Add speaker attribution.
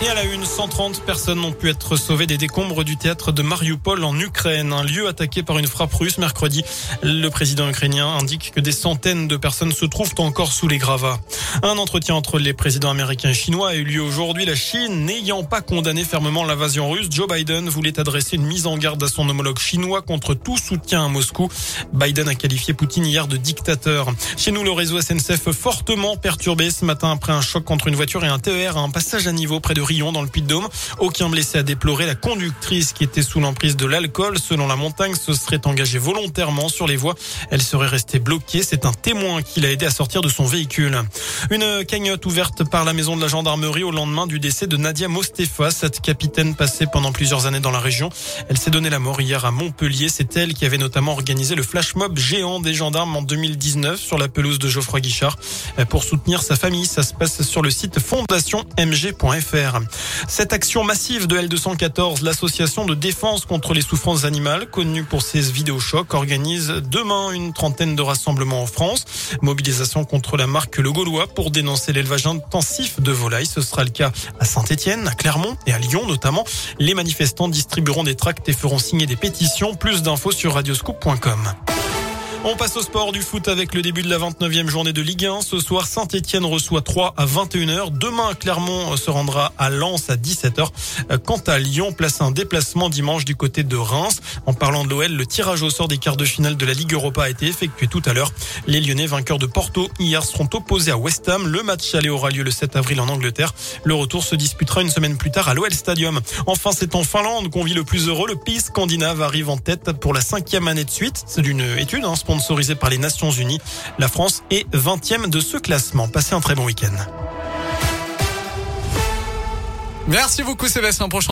Speaker 1: Et à la une, 130 personnes ont pu être sauvées des décombres du théâtre de Mariupol en Ukraine, un lieu attaqué par une frappe russe mercredi. Le président ukrainien indique que des centaines de personnes se trouvent encore sous les gravats. Un entretien entre les présidents américains et chinois a eu lieu aujourd'hui. La Chine n'ayant pas condamné fermement l'invasion russe, Joe Biden voulait adresser une mise en garde à son homologue chinois contre tout soutien à Moscou. Biden a qualifié Poutine hier de dictateur. Chez nous, le réseau SNCF fortement perturbé ce matin après un choc contre une voiture et un TER à un passage à niveau près de Aucun blessé à déplorer. La conductrice qui était sous l'emprise de l'alcool, selon la montagne, se serait engagée volontairement sur les voies. Elle serait restée bloquée. C'est un témoin qui l'a aidé à sortir de son véhicule. Une cagnotte ouverte par la maison de la gendarmerie au lendemain du décès de Nadia Mostefa, cette capitaine passée pendant plusieurs années dans la région. Elle s'est donné la mort hier à Montpellier. C'est elle qui avait notamment organisé le flash mob géant des gendarmes en 2019 sur la pelouse de Geoffroy Guichard. Pour soutenir sa famille, ça se passe sur le site fondationmg.fr. Cette action massive de L214, l'association de défense contre les souffrances animales, connue pour ses vidéochocs, organise demain une trentaine de rassemblements en France. Mobilisation contre la marque Le Gaulois pour dénoncer l'élevage intensif de volailles. Ce sera le cas à Saint-Etienne, à Clermont et à Lyon notamment. Les manifestants distribueront des tracts et feront signer des pétitions. Plus d'infos sur radioscoop.com. On passe au sport du foot avec le début de la 29e journée de Ligue 1. Ce soir, Saint-Etienne reçoit 3 à 21h. Demain, Clermont se rendra à Lens à 17h. Quant à Lyon, place un déplacement dimanche du côté de Reims. En parlant de l'OL, le tirage au sort des quarts de finale de la Ligue Europa a été effectué tout à l'heure. Les Lyonnais, vainqueurs de Porto, hier seront opposés à West Ham. Le match aller aura lieu le 7 avril en Angleterre. Le retour se disputera une semaine plus tard à l'OL Stadium. Enfin, c'est en Finlande qu'on vit le plus heureux. Le pays scandinave arrive en tête pour la cinquième année de suite. C'est d'une étude, hein, sponsorisé par les Nations Unies. La France est 20e de ce classement. Passez un très bon week-end.
Speaker 2: Merci beaucoup Sébastien. Prochain